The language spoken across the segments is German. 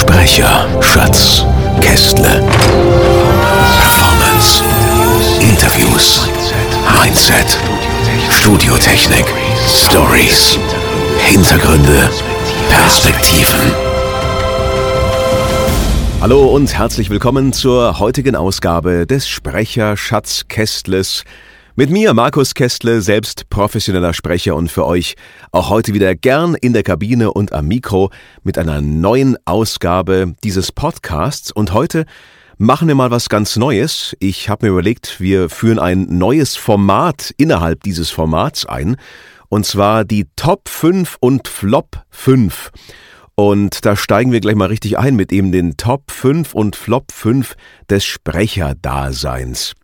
Sprecher, Schatz, Kästle. Performance, Interviews, Mindset, Studiotechnik, Stories, Hintergründe, Perspektiven. Hallo und herzlich willkommen zur heutigen Ausgabe des Sprecher Schatz Kästles. Mit mir, Markus Kästle, selbst professioneller Sprecher und für euch auch heute wieder gern in der Kabine und am Mikro mit einer neuen Ausgabe dieses Podcasts. Und heute machen wir mal was ganz Neues. Ich habe mir überlegt, wir führen ein neues Format innerhalb dieses Formats ein. Und zwar die Top 5 und Flop 5. Und da steigen wir gleich mal richtig ein mit eben den Top 5 und Flop 5 des Sprecherdaseins.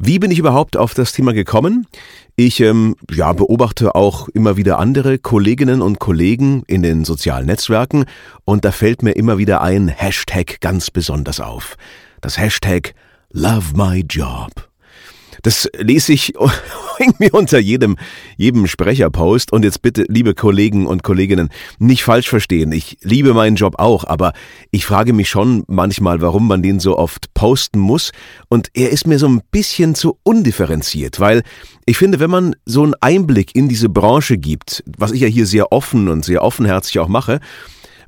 Wie bin ich überhaupt auf das Thema gekommen? Ich ähm, ja, beobachte auch immer wieder andere Kolleginnen und Kollegen in den sozialen Netzwerken und da fällt mir immer wieder ein Hashtag ganz besonders auf. Das Hashtag Love My Job. Das lese ich irgendwie unter jedem, jedem Sprecherpost. Und jetzt bitte, liebe Kollegen und Kolleginnen, nicht falsch verstehen. Ich liebe meinen Job auch, aber ich frage mich schon manchmal, warum man den so oft posten muss. Und er ist mir so ein bisschen zu undifferenziert, weil ich finde, wenn man so einen Einblick in diese Branche gibt, was ich ja hier sehr offen und sehr offenherzig auch mache,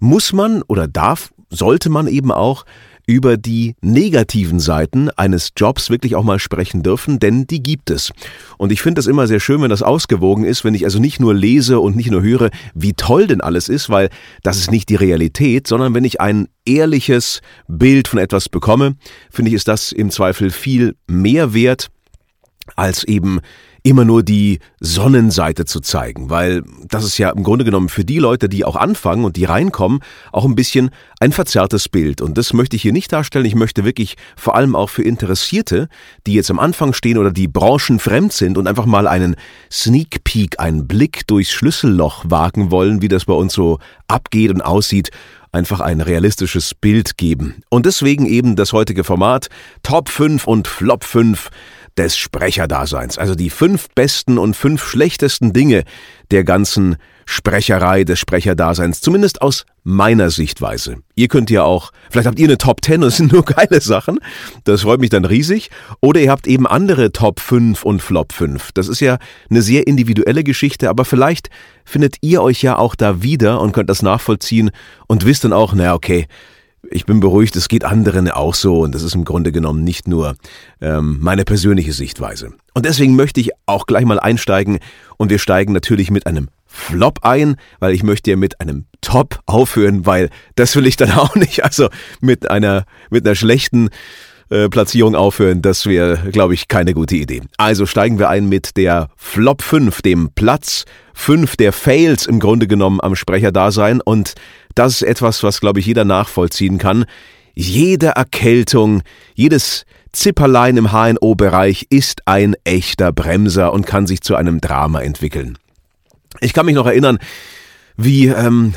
muss man oder darf, sollte man eben auch über die negativen Seiten eines Jobs wirklich auch mal sprechen dürfen, denn die gibt es. Und ich finde das immer sehr schön, wenn das ausgewogen ist, wenn ich also nicht nur lese und nicht nur höre, wie toll denn alles ist, weil das ist nicht die Realität, sondern wenn ich ein ehrliches Bild von etwas bekomme, finde ich, ist das im Zweifel viel mehr wert als eben immer nur die Sonnenseite zu zeigen, weil das ist ja im Grunde genommen für die Leute, die auch anfangen und die reinkommen, auch ein bisschen ein verzerrtes Bild. Und das möchte ich hier nicht darstellen. Ich möchte wirklich vor allem auch für Interessierte, die jetzt am Anfang stehen oder die branchenfremd sind und einfach mal einen Sneak Peek, einen Blick durchs Schlüsselloch wagen wollen, wie das bei uns so abgeht und aussieht, einfach ein realistisches Bild geben. Und deswegen eben das heutige Format Top 5 und Flop 5 des Sprecherdaseins. Also die fünf besten und fünf schlechtesten Dinge der ganzen Sprecherei des Sprecherdaseins, zumindest aus meiner Sichtweise. Ihr könnt ja auch, vielleicht habt ihr eine Top 10 und es sind nur geile Sachen, das freut mich dann riesig, oder ihr habt eben andere Top 5 und Flop 5. Das ist ja eine sehr individuelle Geschichte, aber vielleicht findet ihr euch ja auch da wieder und könnt das nachvollziehen und wisst dann auch, na okay, ich bin beruhigt, es geht anderen auch so und das ist im Grunde genommen nicht nur ähm, meine persönliche Sichtweise. Und deswegen möchte ich auch gleich mal einsteigen und wir steigen natürlich mit einem Flop ein, weil ich möchte ja mit einem Top aufhören, weil das will ich dann auch nicht. Also mit einer mit einer schlechten äh, Platzierung aufhören, das wäre, glaube ich, keine gute Idee. Also steigen wir ein mit der Flop 5, dem Platz 5 der Fails im Grunde genommen am Sprecherdasein und das ist etwas, was, glaube ich, jeder nachvollziehen kann. Jede Erkältung, jedes Zipperlein im HNO-Bereich ist ein echter Bremser und kann sich zu einem Drama entwickeln. Ich kann mich noch erinnern, wie ähm,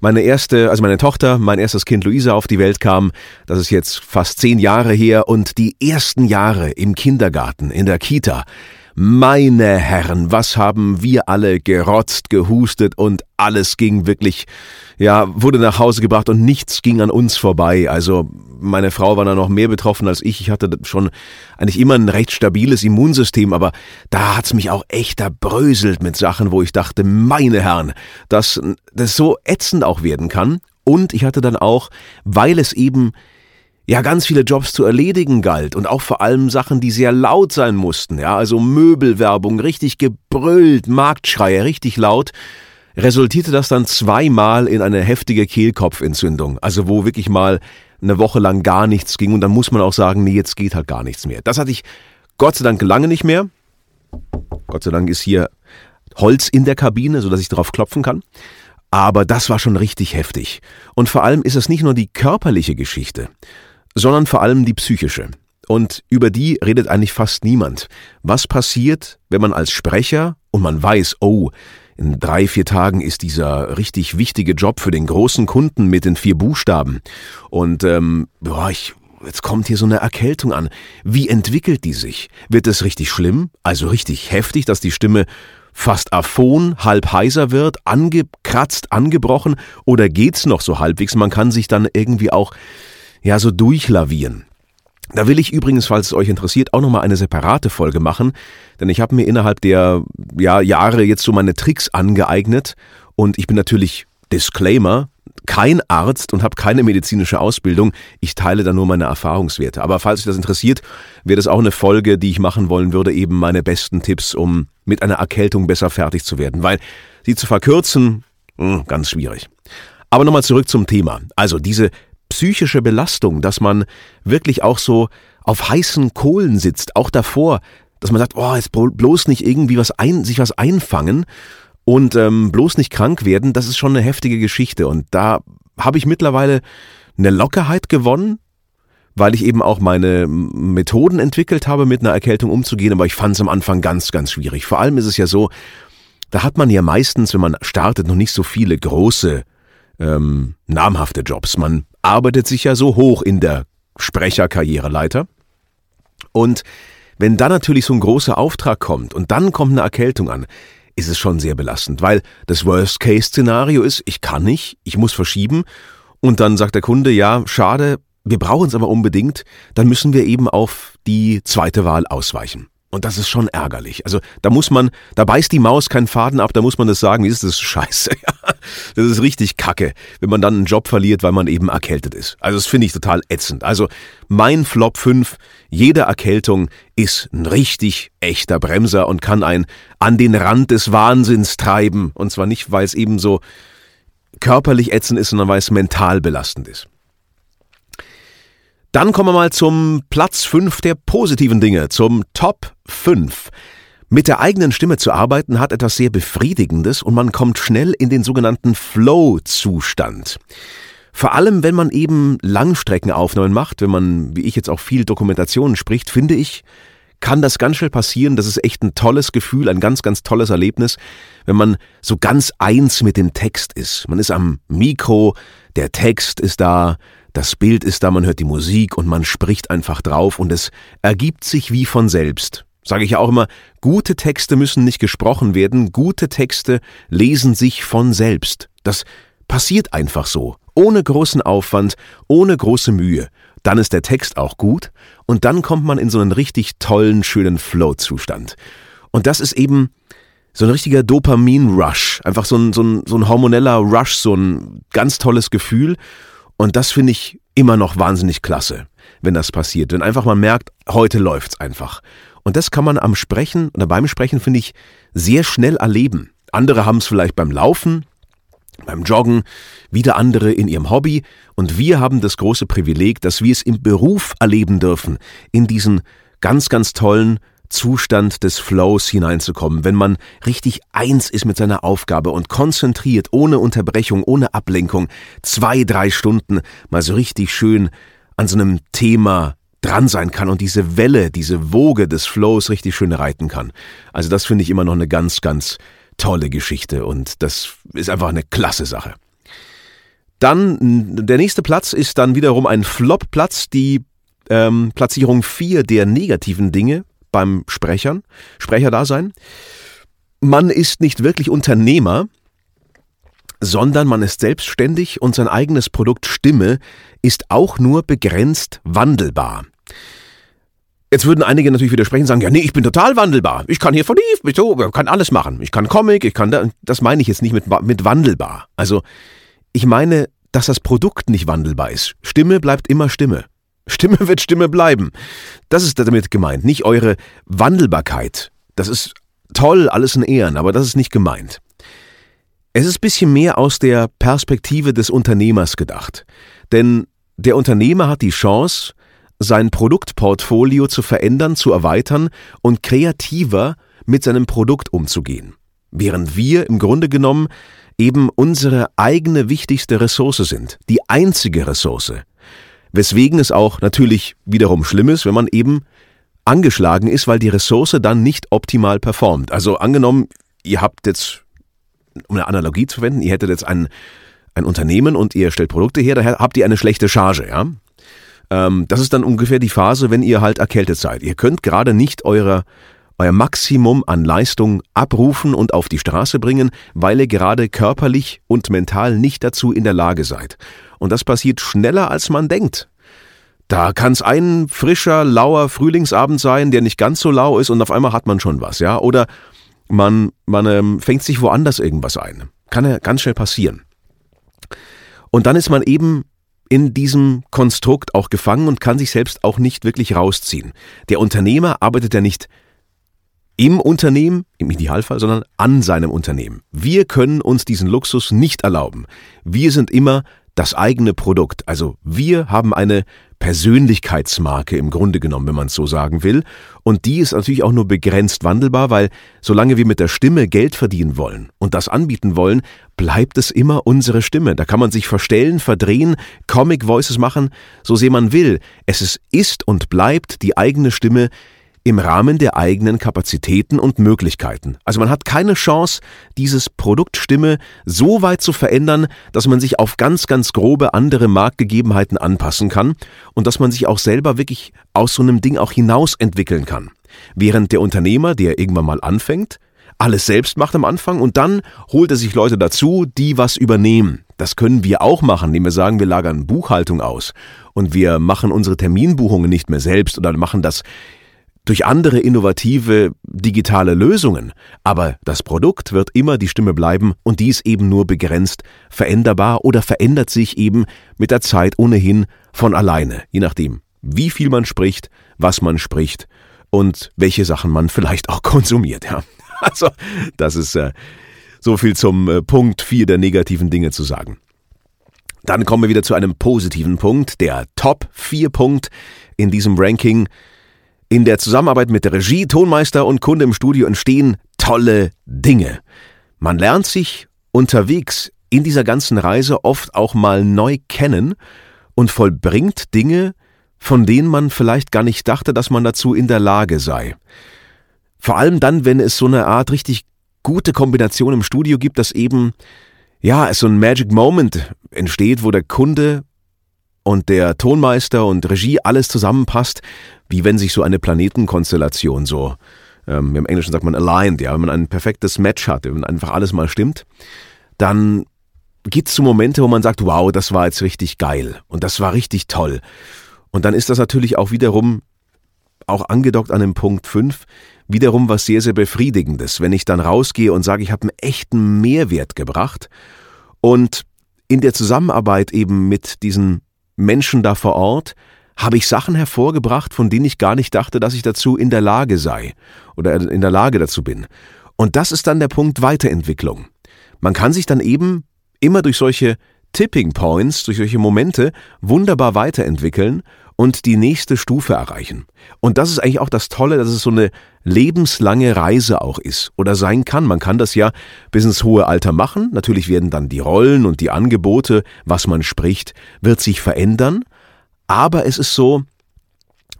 meine erste, also meine Tochter, mein erstes Kind Luisa auf die Welt kam. Das ist jetzt fast zehn Jahre her und die ersten Jahre im Kindergarten, in der Kita. Meine Herren, was haben wir alle gerotzt, gehustet und alles ging wirklich, ja, wurde nach Hause gebracht und nichts ging an uns vorbei. Also meine Frau war da noch mehr betroffen als ich. Ich hatte schon eigentlich immer ein recht stabiles Immunsystem, aber da hat's mich auch echt erbröselt mit Sachen, wo ich dachte, meine Herren, dass das so ätzend auch werden kann. Und ich hatte dann auch, weil es eben ja ganz viele Jobs zu erledigen galt und auch vor allem Sachen, die sehr laut sein mussten, ja, also Möbelwerbung, richtig gebrüllt, Marktschreier, richtig laut, resultierte das dann zweimal in eine heftige Kehlkopfentzündung, also wo wirklich mal eine Woche lang gar nichts ging und dann muss man auch sagen, nee, jetzt geht halt gar nichts mehr. Das hatte ich Gott sei Dank lange nicht mehr. Gott sei Dank ist hier Holz in der Kabine, sodass ich drauf klopfen kann. Aber das war schon richtig heftig. Und vor allem ist es nicht nur die körperliche Geschichte, sondern vor allem die psychische. Und über die redet eigentlich fast niemand. Was passiert, wenn man als Sprecher und man weiß, oh, in drei, vier Tagen ist dieser richtig wichtige Job für den großen Kunden mit den vier Buchstaben. Und ähm, boah, ich, jetzt kommt hier so eine Erkältung an. Wie entwickelt die sich? Wird es richtig schlimm? Also richtig heftig, dass die Stimme fast aphon, halb heiser wird, angekratzt, angebrochen? Oder geht's noch so halbwegs? Man kann sich dann irgendwie auch ja so durchlavieren. Da will ich übrigens, falls es euch interessiert, auch nochmal eine separate Folge machen, denn ich habe mir innerhalb der ja, Jahre jetzt so meine Tricks angeeignet und ich bin natürlich Disclaimer, kein Arzt und habe keine medizinische Ausbildung. Ich teile da nur meine Erfahrungswerte. Aber falls euch das interessiert, wäre das auch eine Folge, die ich machen wollen würde, eben meine besten Tipps, um mit einer Erkältung besser fertig zu werden. Weil sie zu verkürzen, hm, ganz schwierig. Aber nochmal zurück zum Thema. Also diese psychische Belastung, dass man wirklich auch so auf heißen Kohlen sitzt, auch davor, dass man sagt, oh, jetzt bloß nicht irgendwie was ein, sich was einfangen und ähm, bloß nicht krank werden, das ist schon eine heftige Geschichte. Und da habe ich mittlerweile eine Lockerheit gewonnen, weil ich eben auch meine Methoden entwickelt habe, mit einer Erkältung umzugehen, aber ich fand es am Anfang ganz, ganz schwierig. Vor allem ist es ja so, da hat man ja meistens, wenn man startet, noch nicht so viele große, ähm, namhafte Jobs. Man arbeitet sich ja so hoch in der Sprecherkarriereleiter. Und wenn dann natürlich so ein großer Auftrag kommt und dann kommt eine Erkältung an, ist es schon sehr belastend, weil das Worst-Case-Szenario ist, ich kann nicht, ich muss verschieben und dann sagt der Kunde, ja, schade, wir brauchen es aber unbedingt, dann müssen wir eben auf die zweite Wahl ausweichen. Und das ist schon ärgerlich. Also da muss man, da beißt die Maus keinen Faden ab, da muss man das sagen, wie ist das scheiße. das ist richtig kacke, wenn man dann einen Job verliert, weil man eben erkältet ist. Also das finde ich total ätzend. Also mein Flop 5, jede Erkältung ist ein richtig echter Bremser und kann einen an den Rand des Wahnsinns treiben. Und zwar nicht, weil es eben so körperlich ätzend ist, sondern weil es mental belastend ist. Dann kommen wir mal zum Platz 5 der positiven Dinge, zum Top 5. Mit der eigenen Stimme zu arbeiten hat etwas sehr Befriedigendes und man kommt schnell in den sogenannten Flow-Zustand. Vor allem, wenn man eben Langstreckenaufnahmen macht, wenn man, wie ich jetzt auch viel Dokumentationen spricht, finde ich, kann das ganz schnell passieren. Das ist echt ein tolles Gefühl, ein ganz, ganz tolles Erlebnis, wenn man so ganz eins mit dem Text ist. Man ist am Mikro, der Text ist da, das Bild ist da, man hört die Musik und man spricht einfach drauf und es ergibt sich wie von selbst. Sage ich ja auch immer, gute Texte müssen nicht gesprochen werden, gute Texte lesen sich von selbst. Das passiert einfach so, ohne großen Aufwand, ohne große Mühe. Dann ist der Text auch gut und dann kommt man in so einen richtig tollen, schönen Flow-Zustand. Und das ist eben so ein richtiger Dopamin-Rush, einfach so ein, so, ein, so ein hormoneller Rush, so ein ganz tolles Gefühl. Und das finde ich immer noch wahnsinnig klasse, wenn das passiert. Wenn einfach man merkt, heute läuft's einfach. Und das kann man am Sprechen oder beim Sprechen, finde ich, sehr schnell erleben. Andere haben es vielleicht beim Laufen, beim Joggen, wieder andere in ihrem Hobby. Und wir haben das große Privileg, dass wir es im Beruf erleben dürfen, in diesen ganz, ganz tollen Zustand des Flows hineinzukommen, wenn man richtig eins ist mit seiner Aufgabe und konzentriert, ohne Unterbrechung, ohne Ablenkung, zwei, drei Stunden mal so richtig schön an so einem Thema dran sein kann und diese Welle, diese Woge des Flows richtig schön reiten kann. Also das finde ich immer noch eine ganz, ganz tolle Geschichte und das ist einfach eine klasse Sache. Dann der nächste Platz ist dann wiederum ein Flop-Platz, die ähm, Platzierung 4 der negativen Dinge beim Sprechern, Sprecherdasein. Man ist nicht wirklich Unternehmer, sondern man ist selbstständig und sein eigenes Produkt Stimme ist auch nur begrenzt wandelbar. Jetzt würden einige natürlich widersprechen und sagen, ja, nee, ich bin total wandelbar. Ich kann hier von ich kann alles machen. Ich kann Comic, ich kann, da, das meine ich jetzt nicht mit, mit wandelbar. Also, ich meine, dass das Produkt nicht wandelbar ist. Stimme bleibt immer Stimme. Stimme wird Stimme bleiben. Das ist damit gemeint, nicht eure Wandelbarkeit. Das ist toll, alles in Ehren, aber das ist nicht gemeint. Es ist ein bisschen mehr aus der Perspektive des Unternehmers gedacht. Denn der Unternehmer hat die Chance, sein Produktportfolio zu verändern, zu erweitern und kreativer mit seinem Produkt umzugehen. Während wir im Grunde genommen eben unsere eigene wichtigste Ressource sind, die einzige Ressource. Weswegen es auch natürlich wiederum schlimm ist, wenn man eben angeschlagen ist, weil die Ressource dann nicht optimal performt. Also angenommen, ihr habt jetzt, um eine Analogie zu verwenden, ihr hättet jetzt ein, ein Unternehmen und ihr stellt Produkte her, da habt ihr eine schlechte Charge, ja. Ähm, das ist dann ungefähr die Phase, wenn ihr halt erkältet seid. Ihr könnt gerade nicht eure, euer Maximum an Leistung abrufen und auf die Straße bringen, weil ihr gerade körperlich und mental nicht dazu in der Lage seid. Und das passiert schneller, als man denkt. Da kann es ein frischer, lauer Frühlingsabend sein, der nicht ganz so lau ist und auf einmal hat man schon was, ja? Oder man, man ähm, fängt sich woanders irgendwas ein. Kann ja ganz schnell passieren. Und dann ist man eben in diesem Konstrukt auch gefangen und kann sich selbst auch nicht wirklich rausziehen. Der Unternehmer arbeitet ja nicht im Unternehmen, im Idealfall, sondern an seinem Unternehmen. Wir können uns diesen Luxus nicht erlauben. Wir sind immer das eigene Produkt. Also wir haben eine Persönlichkeitsmarke im Grunde genommen, wenn man es so sagen will. Und die ist natürlich auch nur begrenzt wandelbar, weil solange wir mit der Stimme Geld verdienen wollen und das anbieten wollen, bleibt es immer unsere Stimme. Da kann man sich verstellen, verdrehen, Comic Voices machen, so sehr man will. Es ist, ist und bleibt die eigene Stimme, im Rahmen der eigenen Kapazitäten und Möglichkeiten. Also man hat keine Chance, dieses Produktstimme so weit zu verändern, dass man sich auf ganz, ganz grobe andere Marktgegebenheiten anpassen kann und dass man sich auch selber wirklich aus so einem Ding auch hinaus entwickeln kann. Während der Unternehmer, der irgendwann mal anfängt, alles selbst macht am Anfang und dann holt er sich Leute dazu, die was übernehmen. Das können wir auch machen, indem wir sagen, wir lagern Buchhaltung aus und wir machen unsere Terminbuchungen nicht mehr selbst oder machen das durch andere innovative digitale Lösungen, aber das Produkt wird immer die Stimme bleiben und dies eben nur begrenzt veränderbar oder verändert sich eben mit der Zeit ohnehin von alleine, je nachdem, wie viel man spricht, was man spricht und welche Sachen man vielleicht auch konsumiert. Ja. Also, das ist äh, so viel zum äh, Punkt 4 der negativen Dinge zu sagen. Dann kommen wir wieder zu einem positiven Punkt, der Top 4 Punkt in diesem Ranking in der Zusammenarbeit mit der Regie, Tonmeister und Kunde im Studio entstehen tolle Dinge. Man lernt sich unterwegs in dieser ganzen Reise oft auch mal neu kennen und vollbringt Dinge, von denen man vielleicht gar nicht dachte, dass man dazu in der Lage sei. Vor allem dann, wenn es so eine Art richtig gute Kombination im Studio gibt, dass eben, ja, es so ein Magic Moment entsteht, wo der Kunde und der Tonmeister und Regie alles zusammenpasst, wie wenn sich so eine Planetenkonstellation so, ähm, im Englischen sagt man aligned, ja, wenn man ein perfektes Match hat, wenn einfach alles mal stimmt, dann gibt's so Momente, wo man sagt, wow, das war jetzt richtig geil und das war richtig toll. Und dann ist das natürlich auch wiederum, auch angedockt an dem Punkt 5, wiederum was sehr, sehr befriedigendes, wenn ich dann rausgehe und sage, ich habe einen echten Mehrwert gebracht und in der Zusammenarbeit eben mit diesen Menschen da vor Ort, habe ich Sachen hervorgebracht, von denen ich gar nicht dachte, dass ich dazu in der Lage sei oder in der Lage dazu bin. Und das ist dann der Punkt Weiterentwicklung. Man kann sich dann eben immer durch solche Tipping Points, durch solche Momente wunderbar weiterentwickeln und die nächste Stufe erreichen. Und das ist eigentlich auch das Tolle, dass es so eine lebenslange Reise auch ist oder sein kann. Man kann das ja bis ins hohe Alter machen. Natürlich werden dann die Rollen und die Angebote, was man spricht, wird sich verändern. Aber es ist so,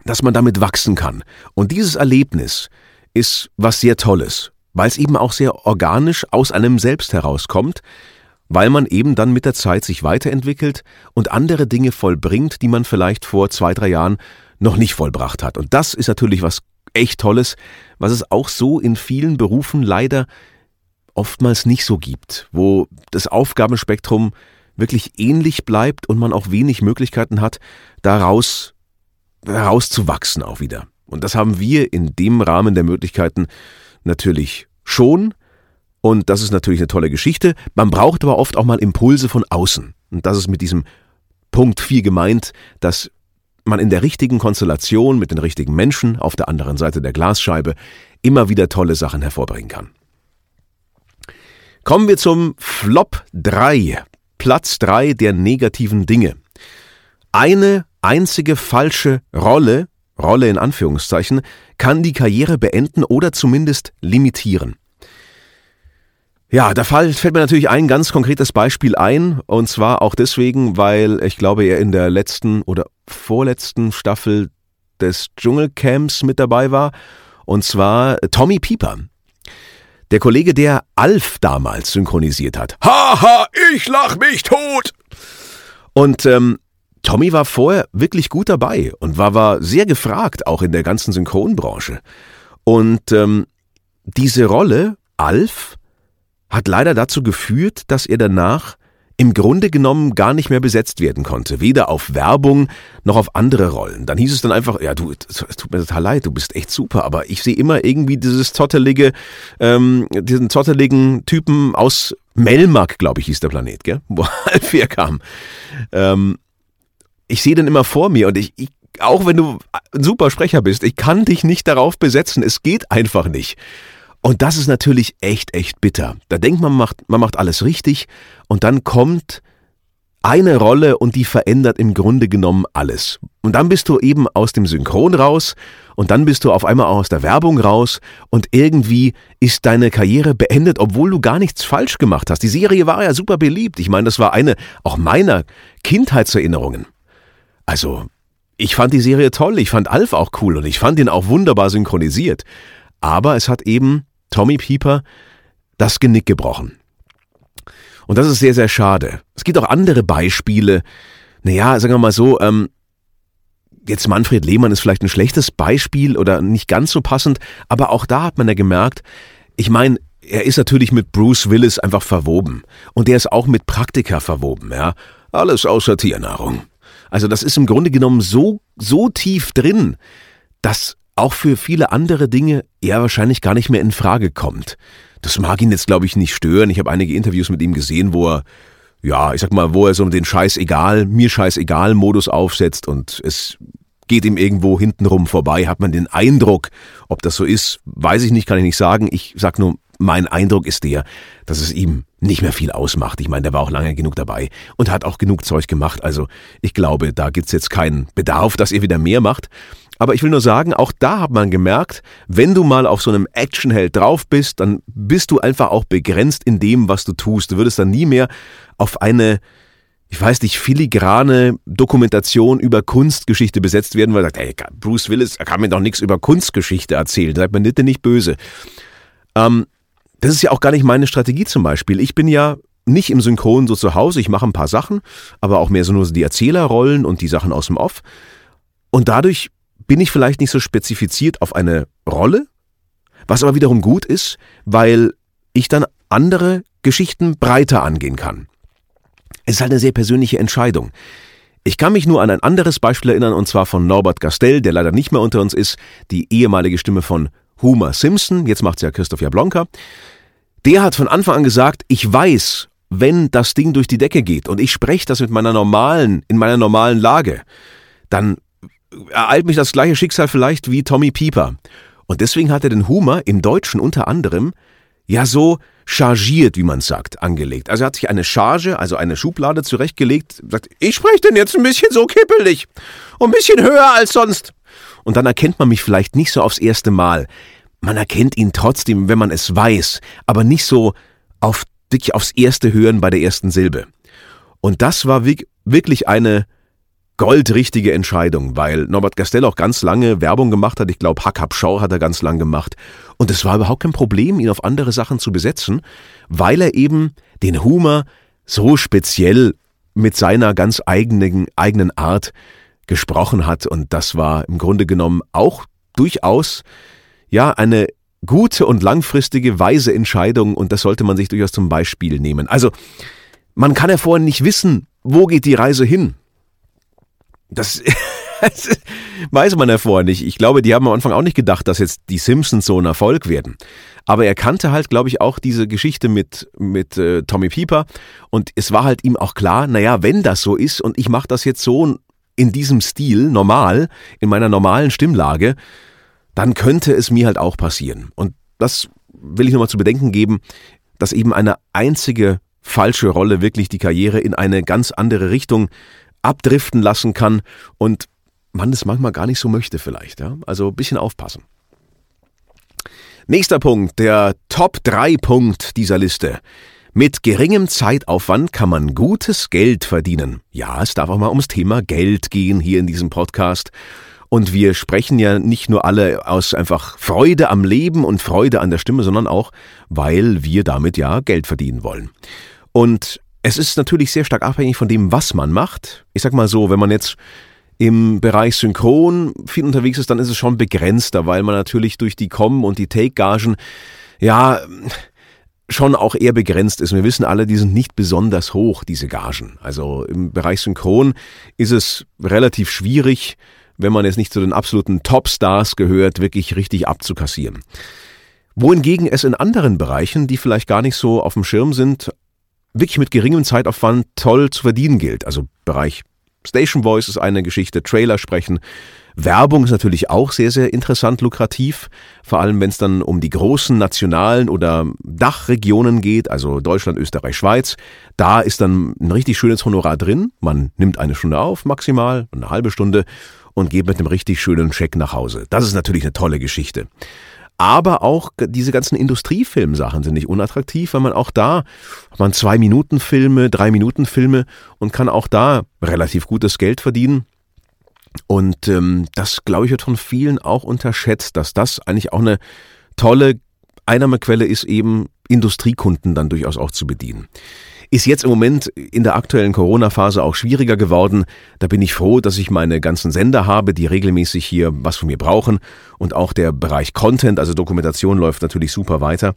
dass man damit wachsen kann. Und dieses Erlebnis ist was sehr Tolles, weil es eben auch sehr organisch aus einem selbst herauskommt, weil man eben dann mit der Zeit sich weiterentwickelt und andere Dinge vollbringt, die man vielleicht vor zwei, drei Jahren noch nicht vollbracht hat. Und das ist natürlich was echt Tolles, was es auch so in vielen Berufen leider oftmals nicht so gibt, wo das Aufgabenspektrum wirklich ähnlich bleibt und man auch wenig Möglichkeiten hat, daraus herauszuwachsen auch wieder. Und das haben wir in dem Rahmen der Möglichkeiten natürlich schon. Und das ist natürlich eine tolle Geschichte. Man braucht aber oft auch mal Impulse von außen. Und das ist mit diesem Punkt 4 gemeint, dass man in der richtigen Konstellation mit den richtigen Menschen auf der anderen Seite der Glasscheibe immer wieder tolle Sachen hervorbringen kann. Kommen wir zum Flop 3, Platz 3 der negativen Dinge. Eine einzige falsche Rolle, Rolle in Anführungszeichen, kann die Karriere beenden oder zumindest limitieren. Ja, da fällt mir natürlich ein ganz konkretes Beispiel ein. Und zwar auch deswegen, weil ich glaube, er in der letzten oder vorletzten Staffel des Dschungelcamps mit dabei war. Und zwar Tommy Pieper. Der Kollege, der Alf damals synchronisiert hat. Haha, ich lach mich tot! Und ähm, Tommy war vorher wirklich gut dabei und war, war sehr gefragt, auch in der ganzen Synchronbranche. Und ähm, diese Rolle, Alf, hat leider dazu geführt, dass er danach im Grunde genommen gar nicht mehr besetzt werden konnte, weder auf Werbung noch auf andere Rollen. Dann hieß es dann einfach, ja, du, es tut mir total leid, du bist echt super, aber ich sehe immer irgendwie dieses zottelige, ähm, diesen zotteligen Typen aus Melmark, glaube ich, hieß der Planet, gell? wo Alf herkam. Ähm, ich sehe den immer vor mir und ich, ich, auch wenn du ein super Sprecher bist, ich kann dich nicht darauf besetzen, es geht einfach nicht. Und das ist natürlich echt, echt bitter. Da denkt man, macht, man macht alles richtig und dann kommt eine Rolle und die verändert im Grunde genommen alles. Und dann bist du eben aus dem Synchron raus und dann bist du auf einmal auch aus der Werbung raus und irgendwie ist deine Karriere beendet, obwohl du gar nichts falsch gemacht hast. Die Serie war ja super beliebt. Ich meine, das war eine auch meiner Kindheitserinnerungen. Also, ich fand die Serie toll, ich fand Alf auch cool und ich fand ihn auch wunderbar synchronisiert. Aber es hat eben Tommy Pieper das Genick gebrochen. Und das ist sehr, sehr schade. Es gibt auch andere Beispiele. Naja, sagen wir mal so, ähm, jetzt Manfred Lehmann ist vielleicht ein schlechtes Beispiel oder nicht ganz so passend, aber auch da hat man ja gemerkt, ich meine, er ist natürlich mit Bruce Willis einfach verwoben. Und der ist auch mit Praktika verwoben, ja. Alles außer Tiernahrung. Also das ist im Grunde genommen so, so tief drin, dass auch für viele andere Dinge er wahrscheinlich gar nicht mehr in Frage kommt. Das mag ihn jetzt, glaube ich, nicht stören. Ich habe einige Interviews mit ihm gesehen, wo er, ja, ich sag mal, wo er so den Scheißegal, mir Scheißegal Modus aufsetzt und es geht ihm irgendwo hintenrum vorbei, hat man den Eindruck, ob das so ist, weiß ich nicht, kann ich nicht sagen. Ich sag nur, mein Eindruck ist der, dass es ihm nicht mehr viel ausmacht. Ich meine, der war auch lange genug dabei und hat auch genug Zeug gemacht. Also ich glaube, da gibt's jetzt keinen Bedarf, dass er wieder mehr macht. Aber ich will nur sagen, auch da hat man gemerkt, wenn du mal auf so einem Actionheld drauf bist, dann bist du einfach auch begrenzt in dem, was du tust. Du würdest dann nie mehr auf eine, ich weiß nicht, filigrane Dokumentation über Kunstgeschichte besetzt werden, weil er sagt, hey, Bruce Willis, er kann mir doch nichts über Kunstgeschichte erzählen. Seid mir bitte nicht böse. Ähm, das ist ja auch gar nicht meine Strategie zum Beispiel. Ich bin ja nicht im Synchron so zu Hause. Ich mache ein paar Sachen, aber auch mehr so nur die Erzählerrollen und die Sachen aus dem Off. Und dadurch bin ich vielleicht nicht so spezifiziert auf eine Rolle, was aber wiederum gut ist, weil ich dann andere Geschichten breiter angehen kann. Es ist halt eine sehr persönliche Entscheidung. Ich kann mich nur an ein anderes Beispiel erinnern, und zwar von Norbert Gastel, der leider nicht mehr unter uns ist, die ehemalige Stimme von Homer Simpson, jetzt macht's ja Christoph Jablonka. Der hat von Anfang an gesagt, ich weiß, wenn das Ding durch die Decke geht und ich spreche das mit meiner normalen, in meiner normalen Lage, dann ereilt mich das gleiche Schicksal vielleicht wie Tommy Pieper. Und deswegen hat er den Humor im Deutschen unter anderem ja so chargiert, wie man sagt, angelegt. Also er hat sich eine Charge, also eine Schublade zurechtgelegt, sagt, ich spreche denn jetzt ein bisschen so kippelig und ein bisschen höher als sonst. Und dann erkennt man mich vielleicht nicht so aufs erste Mal. Man erkennt ihn trotzdem, wenn man es weiß, aber nicht so auf, wirklich aufs erste Hören bei der ersten Silbe. Und das war wirklich eine goldrichtige Entscheidung, weil Norbert Gastel auch ganz lange Werbung gemacht hat. Ich glaube, Hack Schau hat er ganz lang gemacht. Und es war überhaupt kein Problem, ihn auf andere Sachen zu besetzen, weil er eben den Humor so speziell mit seiner ganz eigenen, eigenen Art gesprochen hat. Und das war im Grunde genommen auch durchaus, ja, eine gute und langfristige, weise Entscheidung. Und das sollte man sich durchaus zum Beispiel nehmen. Also, man kann ja vorhin nicht wissen, wo geht die Reise hin. Das, das weiß man ja vorher nicht. Ich glaube, die haben am Anfang auch nicht gedacht, dass jetzt die Simpsons so ein Erfolg werden. Aber er kannte halt, glaube ich, auch diese Geschichte mit, mit äh, Tommy Pieper. Und es war halt ihm auch klar, naja, wenn das so ist und ich mache das jetzt so in diesem Stil, normal, in meiner normalen Stimmlage, dann könnte es mir halt auch passieren. Und das will ich nochmal zu bedenken geben, dass eben eine einzige falsche Rolle wirklich die Karriere in eine ganz andere Richtung abdriften lassen kann und man es manchmal gar nicht so möchte vielleicht. Ja? Also ein bisschen aufpassen. Nächster Punkt, der Top-3-Punkt dieser Liste. Mit geringem Zeitaufwand kann man gutes Geld verdienen. Ja, es darf auch mal ums Thema Geld gehen hier in diesem Podcast. Und wir sprechen ja nicht nur alle aus einfach Freude am Leben und Freude an der Stimme, sondern auch, weil wir damit ja Geld verdienen wollen. Und es ist natürlich sehr stark abhängig von dem, was man macht. Ich sag mal so, wenn man jetzt im Bereich Synchron viel unterwegs ist, dann ist es schon begrenzter, weil man natürlich durch die Com- und die Take-Gagen, ja, schon auch eher begrenzt ist. Wir wissen alle, die sind nicht besonders hoch, diese Gagen. Also im Bereich Synchron ist es relativ schwierig, wenn man jetzt nicht zu den absoluten Topstars gehört, wirklich richtig abzukassieren. Wohingegen es in anderen Bereichen, die vielleicht gar nicht so auf dem Schirm sind, wirklich mit geringem Zeitaufwand toll zu verdienen gilt. Also Bereich Station Voice ist eine Geschichte, Trailer sprechen. Werbung ist natürlich auch sehr, sehr interessant lukrativ, vor allem wenn es dann um die großen nationalen oder Dachregionen geht, also Deutschland, Österreich, Schweiz. Da ist dann ein richtig schönes Honorar drin. Man nimmt eine Stunde auf, maximal, eine halbe Stunde und geht mit einem richtig schönen Scheck nach Hause. Das ist natürlich eine tolle Geschichte. Aber auch diese ganzen Industriefilmsachen sind nicht unattraktiv, weil man auch da hat man zwei Minuten Filme, drei Minuten Filme und kann auch da relativ gutes Geld verdienen. Und ähm, das, glaube ich, wird von vielen auch unterschätzt, dass das eigentlich auch eine tolle Einnahmequelle ist, eben Industriekunden dann durchaus auch zu bedienen. Ist jetzt im Moment in der aktuellen Corona-Phase auch schwieriger geworden. Da bin ich froh, dass ich meine ganzen Sender habe, die regelmäßig hier was von mir brauchen. Und auch der Bereich Content, also Dokumentation, läuft natürlich super weiter.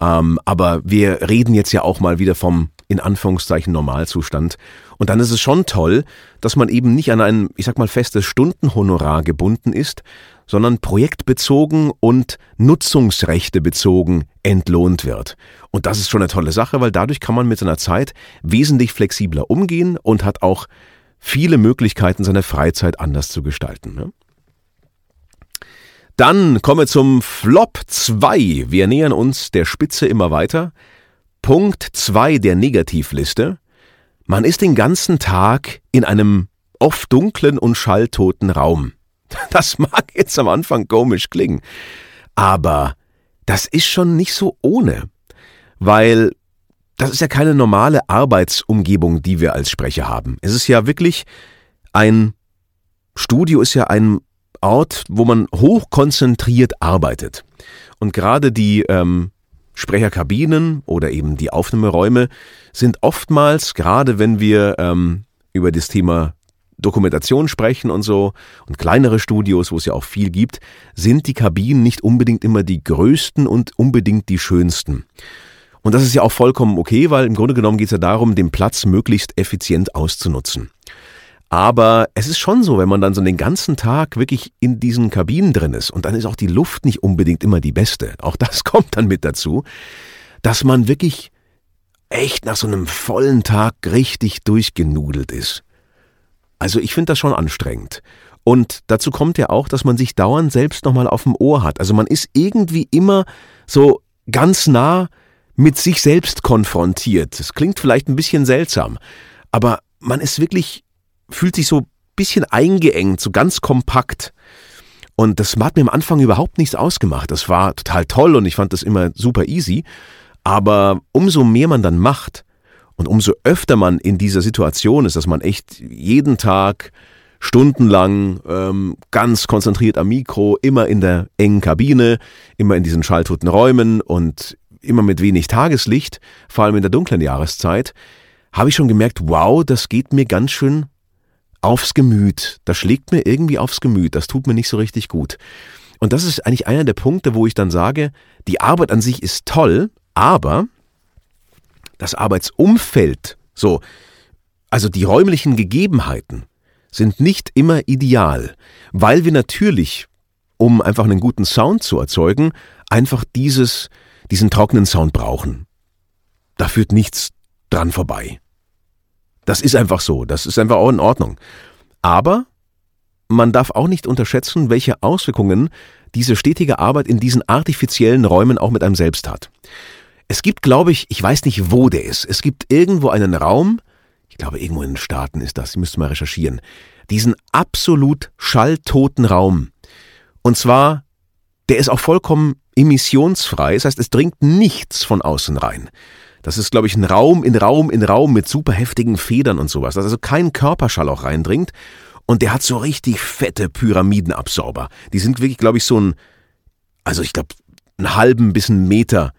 Ähm, aber wir reden jetzt ja auch mal wieder vom in Anführungszeichen Normalzustand. Und dann ist es schon toll, dass man eben nicht an ein, ich sag mal, festes Stundenhonorar gebunden ist, sondern projektbezogen und Nutzungsrechte bezogen entlohnt wird. Und das ist schon eine tolle Sache, weil dadurch kann man mit seiner Zeit wesentlich flexibler umgehen und hat auch viele Möglichkeiten, seine Freizeit anders zu gestalten. Ne? Dann kommen wir zum Flop 2. Wir nähern uns der Spitze immer weiter. Punkt 2 der Negativliste. Man ist den ganzen Tag in einem oft dunklen und schalltoten Raum. Das mag jetzt am Anfang komisch klingen, aber das ist schon nicht so ohne, weil das ist ja keine normale Arbeitsumgebung, die wir als Sprecher haben. Es ist ja wirklich ein Studio ist ja ein Ort, wo man hochkonzentriert arbeitet. Und gerade die ähm, Sprecherkabinen oder eben die Aufnahmeräume sind oftmals, gerade wenn wir ähm, über das Thema Dokumentation sprechen und so und kleinere Studios, wo es ja auch viel gibt, sind die Kabinen nicht unbedingt immer die größten und unbedingt die schönsten. Und das ist ja auch vollkommen okay, weil im Grunde genommen geht es ja darum, den Platz möglichst effizient auszunutzen. Aber es ist schon so, wenn man dann so den ganzen Tag wirklich in diesen Kabinen drin ist und dann ist auch die Luft nicht unbedingt immer die beste, auch das kommt dann mit dazu, dass man wirklich echt nach so einem vollen Tag richtig durchgenudelt ist. Also ich finde das schon anstrengend. Und dazu kommt ja auch, dass man sich dauernd selbst nochmal auf dem Ohr hat. Also man ist irgendwie immer so ganz nah mit sich selbst konfrontiert. Das klingt vielleicht ein bisschen seltsam, aber man ist wirklich, fühlt sich so ein bisschen eingeengt, so ganz kompakt. Und das hat mir am Anfang überhaupt nichts ausgemacht. Das war total toll und ich fand das immer super easy. Aber umso mehr man dann macht, und umso öfter man in dieser Situation ist, dass man echt jeden Tag stundenlang ähm, ganz konzentriert am Mikro, immer in der engen Kabine, immer in diesen schalltoten Räumen und immer mit wenig Tageslicht, vor allem in der dunklen Jahreszeit, habe ich schon gemerkt, wow, das geht mir ganz schön aufs Gemüt. Das schlägt mir irgendwie aufs Gemüt. Das tut mir nicht so richtig gut. Und das ist eigentlich einer der Punkte, wo ich dann sage, die Arbeit an sich ist toll, aber das Arbeitsumfeld, so, also die räumlichen Gegebenheiten sind nicht immer ideal, weil wir natürlich, um einfach einen guten Sound zu erzeugen, einfach dieses, diesen trockenen Sound brauchen. Da führt nichts dran vorbei. Das ist einfach so, das ist einfach auch in Ordnung. Aber man darf auch nicht unterschätzen, welche Auswirkungen diese stetige Arbeit in diesen artifiziellen Räumen auch mit einem selbst hat. Es gibt, glaube ich, ich weiß nicht, wo der ist. Es gibt irgendwo einen Raum, ich glaube, irgendwo in den Staaten ist das, ich müsste mal recherchieren, diesen absolut schalltoten Raum. Und zwar, der ist auch vollkommen emissionsfrei. Das heißt, es dringt nichts von außen rein. Das ist, glaube ich, ein Raum in Raum in Raum mit super heftigen Federn und sowas, dass also kein Körperschall auch reindringt. Und der hat so richtig fette Pyramidenabsorber. Die sind wirklich, glaube ich, so ein, also ich glaube, einen halben bis einen Meter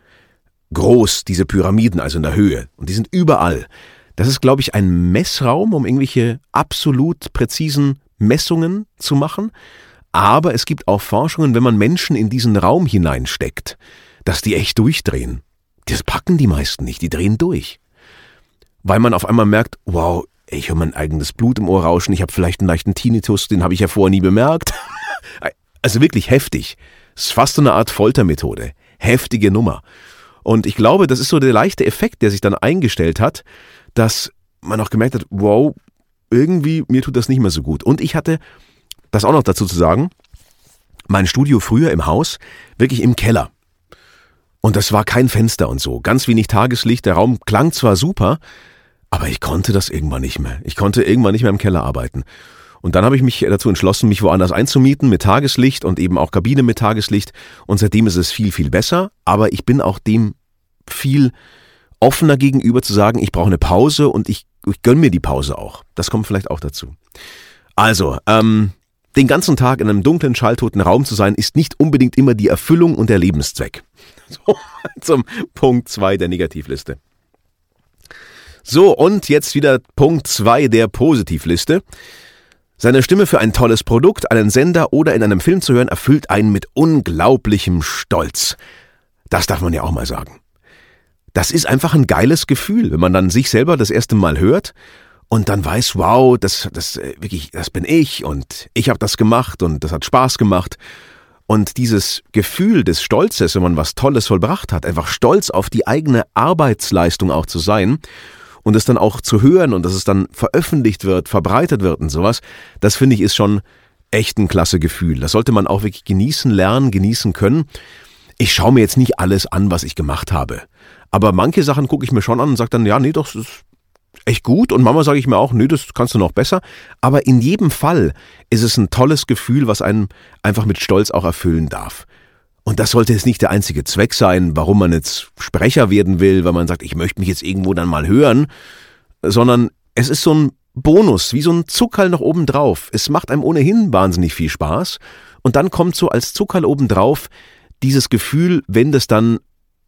groß, diese Pyramiden, also in der Höhe. Und die sind überall. Das ist, glaube ich, ein Messraum, um irgendwelche absolut präzisen Messungen zu machen. Aber es gibt auch Forschungen, wenn man Menschen in diesen Raum hineinsteckt, dass die echt durchdrehen. Das packen die meisten nicht, die drehen durch. Weil man auf einmal merkt, wow, ich höre mein eigenes Blut im Ohr rauschen, ich habe vielleicht einen leichten Tinnitus, den habe ich ja vorher nie bemerkt. also wirklich heftig. Es ist fast so eine Art Foltermethode. Heftige Nummer. Und ich glaube, das ist so der leichte Effekt, der sich dann eingestellt hat, dass man auch gemerkt hat, wow, irgendwie, mir tut das nicht mehr so gut. Und ich hatte, das auch noch dazu zu sagen, mein Studio früher im Haus, wirklich im Keller. Und das war kein Fenster und so, ganz wenig Tageslicht, der Raum klang zwar super, aber ich konnte das irgendwann nicht mehr. Ich konnte irgendwann nicht mehr im Keller arbeiten. Und dann habe ich mich dazu entschlossen, mich woanders einzumieten mit Tageslicht und eben auch Kabine mit Tageslicht. Und seitdem ist es viel, viel besser. Aber ich bin auch dem viel offener gegenüber zu sagen, ich brauche eine Pause und ich, ich gönne mir die Pause auch. Das kommt vielleicht auch dazu. Also, ähm, den ganzen Tag in einem dunklen, schalltoten Raum zu sein, ist nicht unbedingt immer die Erfüllung und der Lebenszweck. So, zum Punkt zwei der Negativliste. So, und jetzt wieder Punkt zwei der Positivliste. Seine Stimme für ein tolles Produkt, einen Sender oder in einem Film zu hören, erfüllt einen mit unglaublichem Stolz. Das darf man ja auch mal sagen. Das ist einfach ein geiles Gefühl, wenn man dann sich selber das erste Mal hört und dann weiß, wow, das, das äh, wirklich, das bin ich und ich habe das gemacht und das hat Spaß gemacht. Und dieses Gefühl des Stolzes, wenn man was Tolles vollbracht hat, einfach stolz auf die eigene Arbeitsleistung auch zu sein und es dann auch zu hören und dass es dann veröffentlicht wird, verbreitet wird und sowas, das finde ich ist schon echt ein klasse Gefühl. Das sollte man auch wirklich genießen, lernen, genießen können. Ich schaue mir jetzt nicht alles an, was ich gemacht habe. Aber manche Sachen gucke ich mir schon an und sage dann, ja, nee, doch, das ist echt gut. Und Mama sage ich mir auch, nö, das kannst du noch besser. Aber in jedem Fall ist es ein tolles Gefühl, was einen einfach mit Stolz auch erfüllen darf. Und das sollte jetzt nicht der einzige Zweck sein, warum man jetzt Sprecher werden will, weil man sagt, ich möchte mich jetzt irgendwo dann mal hören, sondern es ist so ein Bonus, wie so ein Zuckerl noch oben drauf. Es macht einem ohnehin wahnsinnig viel Spaß. Und dann kommt so als Zuckerl oben drauf dieses Gefühl, wenn das dann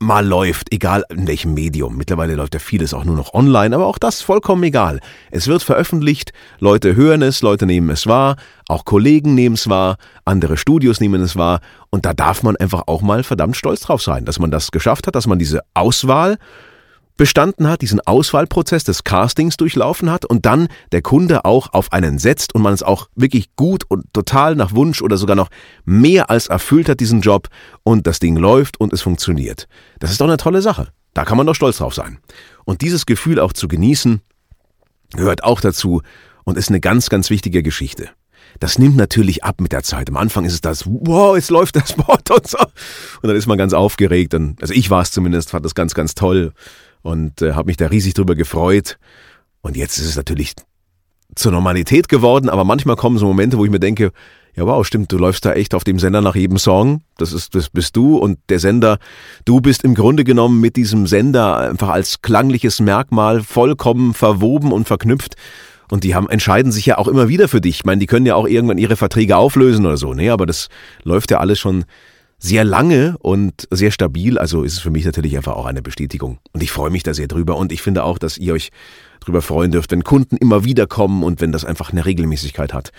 mal läuft, egal in welchem Medium. Mittlerweile läuft ja vieles auch nur noch online, aber auch das vollkommen egal. Es wird veröffentlicht, Leute hören es, Leute nehmen es wahr, auch Kollegen nehmen es wahr, andere Studios nehmen es wahr und da darf man einfach auch mal verdammt stolz drauf sein, dass man das geschafft hat, dass man diese Auswahl bestanden hat, diesen Auswahlprozess des Castings durchlaufen hat und dann der Kunde auch auf einen setzt und man es auch wirklich gut und total nach Wunsch oder sogar noch mehr als erfüllt hat, diesen Job und das Ding läuft und es funktioniert. Das ist doch eine tolle Sache. Da kann man doch stolz drauf sein. Und dieses Gefühl auch zu genießen, gehört auch dazu und ist eine ganz, ganz wichtige Geschichte. Das nimmt natürlich ab mit der Zeit. Am Anfang ist es das, wow, jetzt läuft das Wort und so. Und dann ist man ganz aufgeregt. Und, also ich war es zumindest, fand das ganz, ganz toll und äh, habe mich da riesig drüber gefreut. Und jetzt ist es natürlich zur Normalität geworden, aber manchmal kommen so Momente, wo ich mir denke, ja wow, stimmt, du läufst da echt auf dem Sender nach jedem Song. Das ist, das bist du und der Sender, du bist im Grunde genommen mit diesem Sender einfach als klangliches Merkmal vollkommen verwoben und verknüpft. Und die haben, entscheiden sich ja auch immer wieder für dich. Ich meine, die können ja auch irgendwann ihre Verträge auflösen oder so. Nee, aber das läuft ja alles schon sehr lange und sehr stabil. Also ist es für mich natürlich einfach auch eine Bestätigung. Und ich freue mich da sehr drüber. Und ich finde auch, dass ihr euch drüber freuen dürft, wenn Kunden immer wieder kommen und wenn das einfach eine Regelmäßigkeit hat.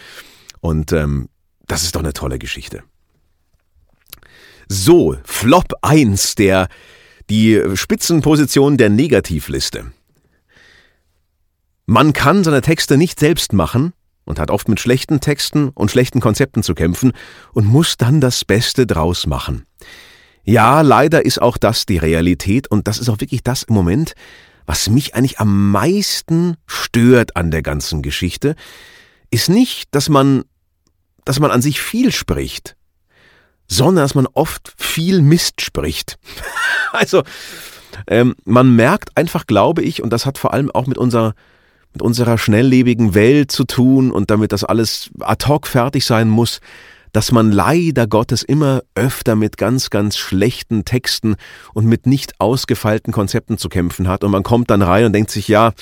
Und ähm, das ist doch eine tolle Geschichte. So, Flop 1, der, die Spitzenposition der Negativliste. Man kann seine Texte nicht selbst machen, und hat oft mit schlechten Texten und schlechten Konzepten zu kämpfen und muss dann das Beste draus machen. Ja, leider ist auch das die Realität und das ist auch wirklich das im Moment, was mich eigentlich am meisten stört an der ganzen Geschichte, ist nicht, dass man, dass man an sich viel spricht, sondern dass man oft viel Mist spricht. also, ähm, man merkt einfach, glaube ich, und das hat vor allem auch mit unserer mit unserer schnelllebigen Welt zu tun und damit das alles ad hoc fertig sein muss, dass man leider Gottes immer öfter mit ganz, ganz schlechten Texten und mit nicht ausgefeilten Konzepten zu kämpfen hat und man kommt dann rein und denkt sich, ja,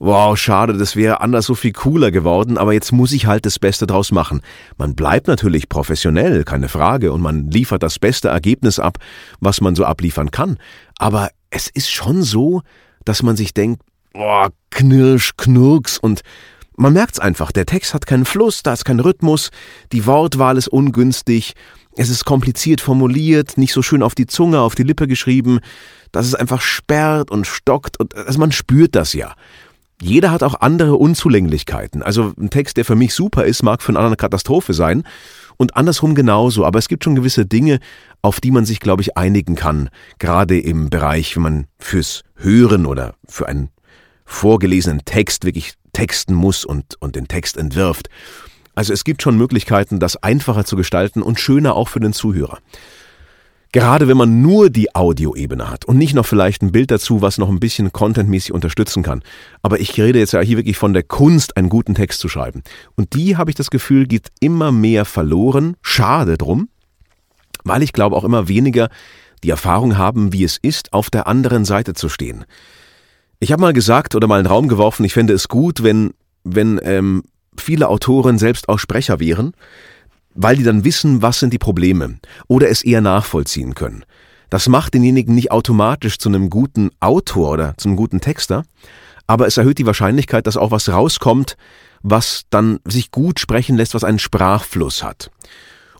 wow, schade, das wäre anders so viel cooler geworden, aber jetzt muss ich halt das Beste draus machen. Man bleibt natürlich professionell, keine Frage, und man liefert das beste Ergebnis ab, was man so abliefern kann. Aber es ist schon so, dass man sich denkt, boah, knirsch, knurks und man merkt's einfach, der Text hat keinen Fluss, da ist kein Rhythmus, die Wortwahl ist ungünstig, es ist kompliziert formuliert, nicht so schön auf die Zunge, auf die Lippe geschrieben, dass es einfach sperrt und stockt und also man spürt das ja. Jeder hat auch andere Unzulänglichkeiten. Also ein Text, der für mich super ist, mag für einen anderen Katastrophe sein und andersrum genauso. Aber es gibt schon gewisse Dinge, auf die man sich, glaube ich, einigen kann. Gerade im Bereich, wenn man fürs Hören oder für einen vorgelesenen Text wirklich texten muss und, und den Text entwirft. Also es gibt schon Möglichkeiten, das einfacher zu gestalten und schöner auch für den Zuhörer. Gerade wenn man nur die Audioebene hat und nicht noch vielleicht ein Bild dazu, was noch ein bisschen contentmäßig unterstützen kann. Aber ich rede jetzt ja hier wirklich von der Kunst, einen guten Text zu schreiben. Und die, habe ich das Gefühl, geht immer mehr verloren. Schade drum, weil ich glaube auch immer weniger die Erfahrung haben, wie es ist, auf der anderen Seite zu stehen. Ich habe mal gesagt oder mal einen Raum geworfen, ich fände es gut, wenn, wenn ähm, viele Autoren selbst auch Sprecher wären, weil die dann wissen, was sind die Probleme oder es eher nachvollziehen können. Das macht denjenigen nicht automatisch zu einem guten Autor oder zu einem guten Texter, aber es erhöht die Wahrscheinlichkeit, dass auch was rauskommt, was dann sich gut sprechen lässt, was einen Sprachfluss hat.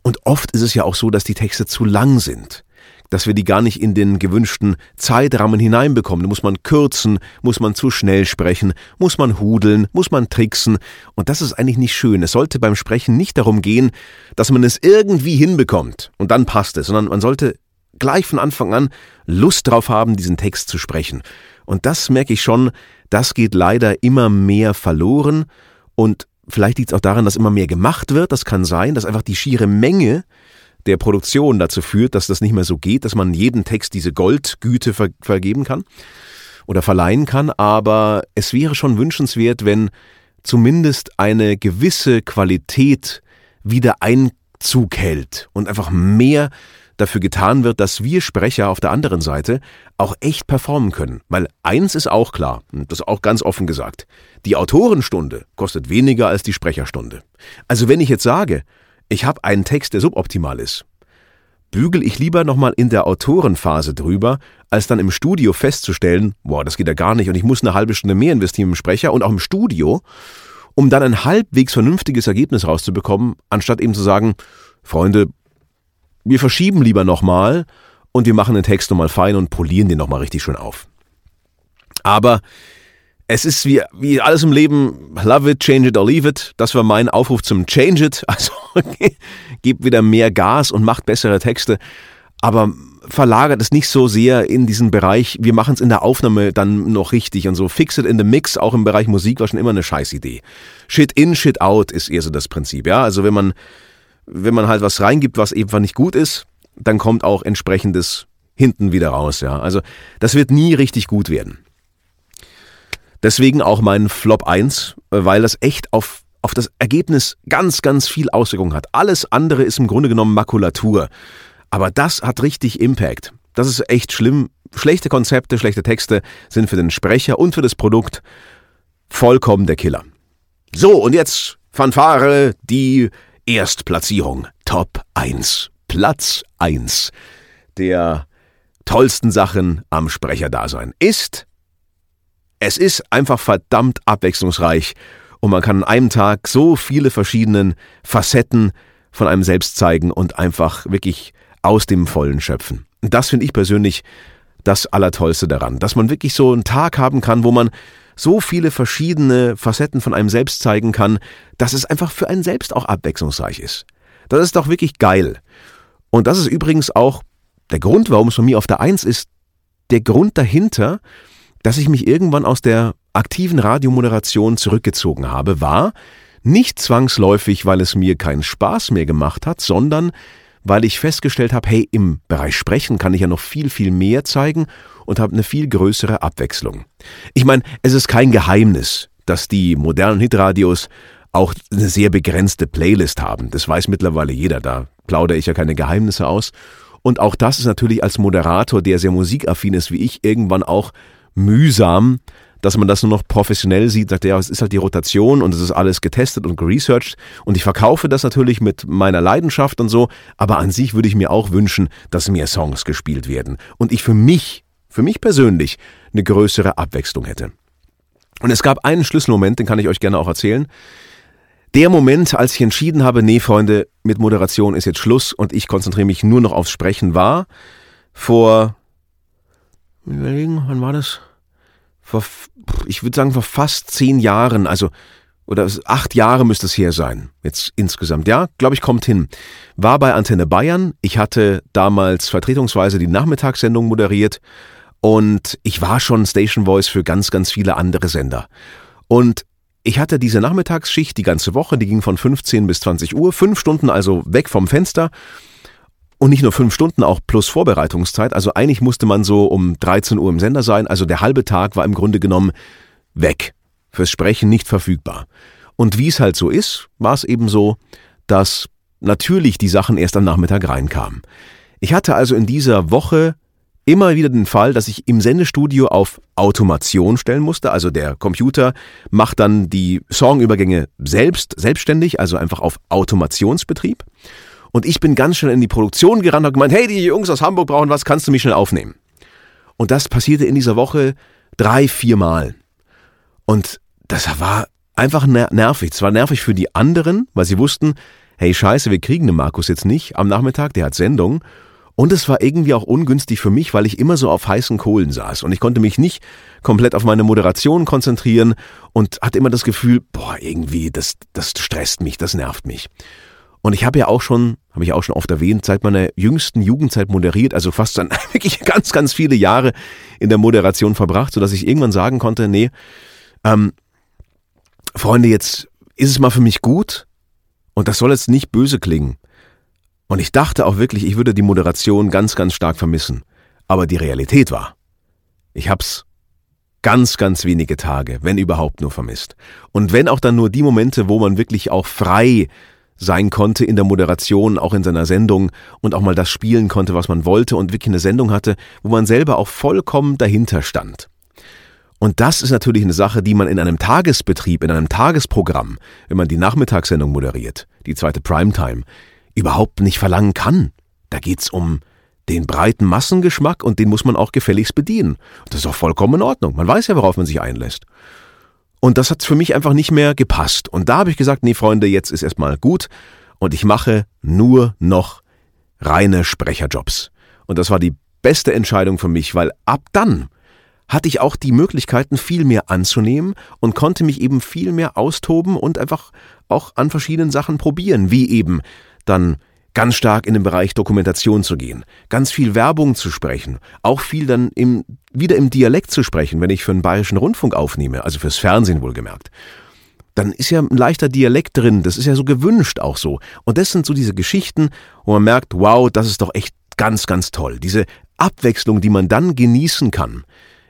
Und oft ist es ja auch so, dass die Texte zu lang sind dass wir die gar nicht in den gewünschten Zeitrahmen hineinbekommen. Da muss man kürzen, muss man zu schnell sprechen, muss man hudeln, muss man tricksen. Und das ist eigentlich nicht schön. Es sollte beim Sprechen nicht darum gehen, dass man es irgendwie hinbekommt und dann passt es, sondern man sollte gleich von Anfang an Lust drauf haben, diesen Text zu sprechen. Und das merke ich schon, das geht leider immer mehr verloren und vielleicht liegt es auch daran, dass immer mehr gemacht wird. Das kann sein, dass einfach die schiere Menge der Produktion dazu führt, dass das nicht mehr so geht, dass man jeden Text diese Goldgüte ver vergeben kann oder verleihen kann, aber es wäre schon wünschenswert, wenn zumindest eine gewisse Qualität wieder Einzug hält und einfach mehr dafür getan wird, dass wir Sprecher auf der anderen Seite auch echt performen können. Weil eins ist auch klar, und das auch ganz offen gesagt, die Autorenstunde kostet weniger als die Sprecherstunde. Also wenn ich jetzt sage, ich habe einen Text, der suboptimal ist. Bügel ich lieber nochmal in der Autorenphase drüber, als dann im Studio festzustellen, boah, das geht ja gar nicht und ich muss eine halbe Stunde mehr investieren im Sprecher und auch im Studio, um dann ein halbwegs vernünftiges Ergebnis rauszubekommen, anstatt eben zu sagen, Freunde, wir verschieben lieber nochmal und wir machen den Text nochmal fein und polieren den nochmal richtig schön auf. Aber es ist wie, wie alles im Leben, love it, change it or leave it. Das war mein Aufruf zum Change it. Also gebt wieder mehr Gas und macht bessere Texte. Aber verlagert es nicht so sehr in diesen Bereich, wir machen es in der Aufnahme dann noch richtig und so. Fix it in the mix, auch im Bereich Musik war schon immer eine Scheißidee. Shit in, shit out ist eher so das Prinzip, ja. Also wenn man, wenn man halt was reingibt, was eben nicht gut ist, dann kommt auch entsprechendes hinten wieder raus, ja. Also das wird nie richtig gut werden. Deswegen auch mein Flop 1, weil das echt auf, auf das Ergebnis ganz, ganz viel Auswirkungen hat. Alles andere ist im Grunde genommen Makulatur. Aber das hat richtig Impact. Das ist echt schlimm. Schlechte Konzepte, schlechte Texte sind für den Sprecher und für das Produkt vollkommen der Killer. So, und jetzt Fanfare, die Erstplatzierung. Top 1. Platz 1 der tollsten Sachen am Sprecherdasein ist es ist einfach verdammt abwechslungsreich und man kann an einem Tag so viele verschiedene Facetten von einem selbst zeigen und einfach wirklich aus dem Vollen schöpfen. Das finde ich persönlich das Allertollste daran, dass man wirklich so einen Tag haben kann, wo man so viele verschiedene Facetten von einem selbst zeigen kann, dass es einfach für einen selbst auch abwechslungsreich ist. Das ist doch wirklich geil. Und das ist übrigens auch der Grund, warum es von mir auf der Eins ist, der Grund dahinter, dass ich mich irgendwann aus der aktiven Radiomoderation zurückgezogen habe, war nicht zwangsläufig, weil es mir keinen Spaß mehr gemacht hat, sondern weil ich festgestellt habe, hey, im Bereich Sprechen kann ich ja noch viel, viel mehr zeigen und habe eine viel größere Abwechslung. Ich meine, es ist kein Geheimnis, dass die modernen Hitradios auch eine sehr begrenzte Playlist haben. Das weiß mittlerweile jeder, da plaudere ich ja keine Geheimnisse aus. Und auch das ist natürlich als Moderator, der sehr musikaffin ist wie ich, irgendwann auch mühsam, dass man das nur noch professionell sieht, sagt, ja, es ist halt die Rotation und es ist alles getestet und geresearched und ich verkaufe das natürlich mit meiner Leidenschaft und so, aber an sich würde ich mir auch wünschen, dass mehr Songs gespielt werden und ich für mich, für mich persönlich eine größere Abwechslung hätte. Und es gab einen Schlüsselmoment, den kann ich euch gerne auch erzählen. Der Moment, als ich entschieden habe, nee, Freunde, mit Moderation ist jetzt Schluss und ich konzentriere mich nur noch aufs Sprechen, war vor, überlegen, wann war das? Vor, ich würde sagen, vor fast zehn Jahren, also, oder acht Jahre müsste es her sein, jetzt insgesamt. Ja, glaube ich, kommt hin. War bei Antenne Bayern. Ich hatte damals vertretungsweise die Nachmittagssendung moderiert und ich war schon Station Voice für ganz, ganz viele andere Sender. Und ich hatte diese Nachmittagsschicht die ganze Woche, die ging von 15 bis 20 Uhr, fünf Stunden also weg vom Fenster. Und nicht nur fünf Stunden, auch plus Vorbereitungszeit. Also eigentlich musste man so um 13 Uhr im Sender sein. Also der halbe Tag war im Grunde genommen weg. Fürs Sprechen nicht verfügbar. Und wie es halt so ist, war es eben so, dass natürlich die Sachen erst am Nachmittag reinkamen. Ich hatte also in dieser Woche immer wieder den Fall, dass ich im Sendestudio auf Automation stellen musste. Also der Computer macht dann die Songübergänge selbst, selbstständig, also einfach auf Automationsbetrieb. Und ich bin ganz schnell in die Produktion gerannt und gemeint, hey, die Jungs aus Hamburg brauchen was, kannst du mich schnell aufnehmen? Und das passierte in dieser Woche drei, vier Mal. Und das war einfach nervig. Es war nervig für die anderen, weil sie wussten, hey, scheiße, wir kriegen den Markus jetzt nicht am Nachmittag, der hat Sendung. Und es war irgendwie auch ungünstig für mich, weil ich immer so auf heißen Kohlen saß und ich konnte mich nicht komplett auf meine Moderation konzentrieren und hatte immer das Gefühl, boah, irgendwie, das, das stresst mich, das nervt mich. Und ich habe ja auch schon, habe ich auch schon oft erwähnt, seit meiner jüngsten Jugendzeit moderiert, also fast dann wirklich ganz, ganz viele Jahre in der Moderation verbracht, sodass ich irgendwann sagen konnte, nee, ähm, Freunde, jetzt ist es mal für mich gut und das soll jetzt nicht böse klingen. Und ich dachte auch wirklich, ich würde die Moderation ganz, ganz stark vermissen. Aber die Realität war, ich hab's ganz, ganz wenige Tage, wenn überhaupt nur vermisst. Und wenn auch dann nur die Momente, wo man wirklich auch frei sein konnte in der Moderation, auch in seiner Sendung und auch mal das spielen konnte, was man wollte und wirklich eine Sendung hatte, wo man selber auch vollkommen dahinter stand. Und das ist natürlich eine Sache, die man in einem Tagesbetrieb, in einem Tagesprogramm, wenn man die Nachmittagssendung moderiert, die zweite Primetime, überhaupt nicht verlangen kann. Da geht's um den breiten Massengeschmack und den muss man auch gefälligst bedienen. Das ist auch vollkommen in Ordnung. Man weiß ja, worauf man sich einlässt. Und das hat für mich einfach nicht mehr gepasst. Und da habe ich gesagt, nee, Freunde, jetzt ist erstmal gut und ich mache nur noch reine Sprecherjobs. Und das war die beste Entscheidung für mich, weil ab dann hatte ich auch die Möglichkeiten, viel mehr anzunehmen und konnte mich eben viel mehr austoben und einfach auch an verschiedenen Sachen probieren, wie eben dann ganz stark in den Bereich Dokumentation zu gehen, ganz viel Werbung zu sprechen, auch viel dann im, wieder im Dialekt zu sprechen, wenn ich für einen bayerischen Rundfunk aufnehme, also fürs Fernsehen wohlgemerkt. Dann ist ja ein leichter Dialekt drin, das ist ja so gewünscht auch so. Und das sind so diese Geschichten, wo man merkt, wow, das ist doch echt ganz, ganz toll. Diese Abwechslung, die man dann genießen kann,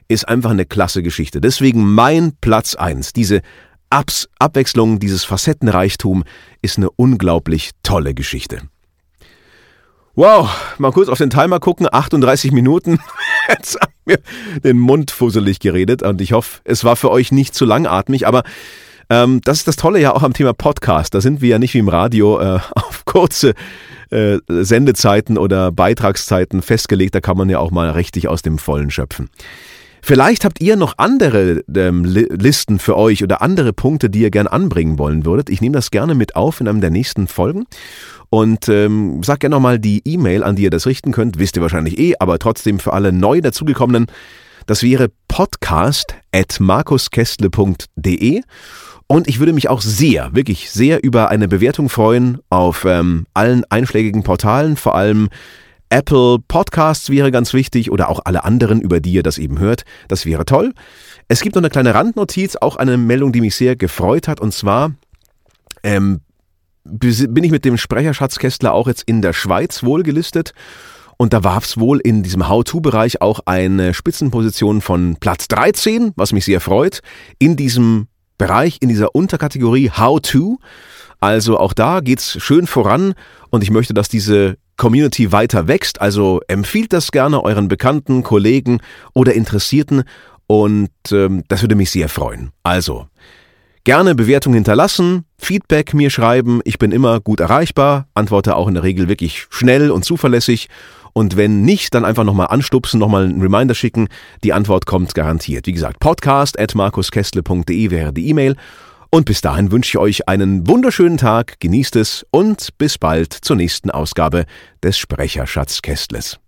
ist einfach eine klasse Geschichte. Deswegen mein Platz eins. Diese Abs Abwechslung, dieses Facettenreichtum ist eine unglaublich tolle Geschichte. Wow, mal kurz auf den Timer gucken, 38 Minuten. Jetzt haben wir den Mund fusselig geredet und ich hoffe, es war für euch nicht zu langatmig, aber ähm, das ist das Tolle ja auch am Thema Podcast. Da sind wir ja nicht wie im Radio äh, auf kurze äh, Sendezeiten oder Beitragszeiten festgelegt, da kann man ja auch mal richtig aus dem Vollen schöpfen. Vielleicht habt ihr noch andere ähm, Listen für euch oder andere Punkte, die ihr gern anbringen wollen würdet. Ich nehme das gerne mit auf in einem der nächsten Folgen. Und ähm, sag gerne nochmal die E-Mail, an die ihr das richten könnt. Wisst ihr wahrscheinlich eh, aber trotzdem für alle neu dazugekommenen. Das wäre podcast at. Und ich würde mich auch sehr, wirklich sehr über eine Bewertung freuen auf ähm, allen einschlägigen Portalen, vor allem Apple Podcasts wäre ganz wichtig oder auch alle anderen, über die ihr das eben hört. Das wäre toll. Es gibt noch eine kleine Randnotiz, auch eine Meldung, die mich sehr gefreut hat. Und zwar ähm, bin ich mit dem Sprecherschatzkästler auch jetzt in der Schweiz wohl gelistet. Und da war es wohl in diesem How-To-Bereich auch eine Spitzenposition von Platz 13, was mich sehr freut, in diesem Bereich in dieser Unterkategorie How to. Also auch da geht's schön voran und ich möchte, dass diese Community weiter wächst. Also empfiehlt das gerne euren Bekannten, Kollegen oder Interessierten und ähm, das würde mich sehr freuen. Also gerne Bewertung hinterlassen, Feedback mir schreiben. Ich bin immer gut erreichbar, antworte auch in der Regel wirklich schnell und zuverlässig. Und wenn nicht, dann einfach nochmal anstupsen, nochmal einen Reminder schicken. Die Antwort kommt garantiert. Wie gesagt, podcast at markuskessle.de wäre die E-Mail. Und bis dahin wünsche ich euch einen wunderschönen Tag, genießt es und bis bald zur nächsten Ausgabe des Sprecherschatz Kästles.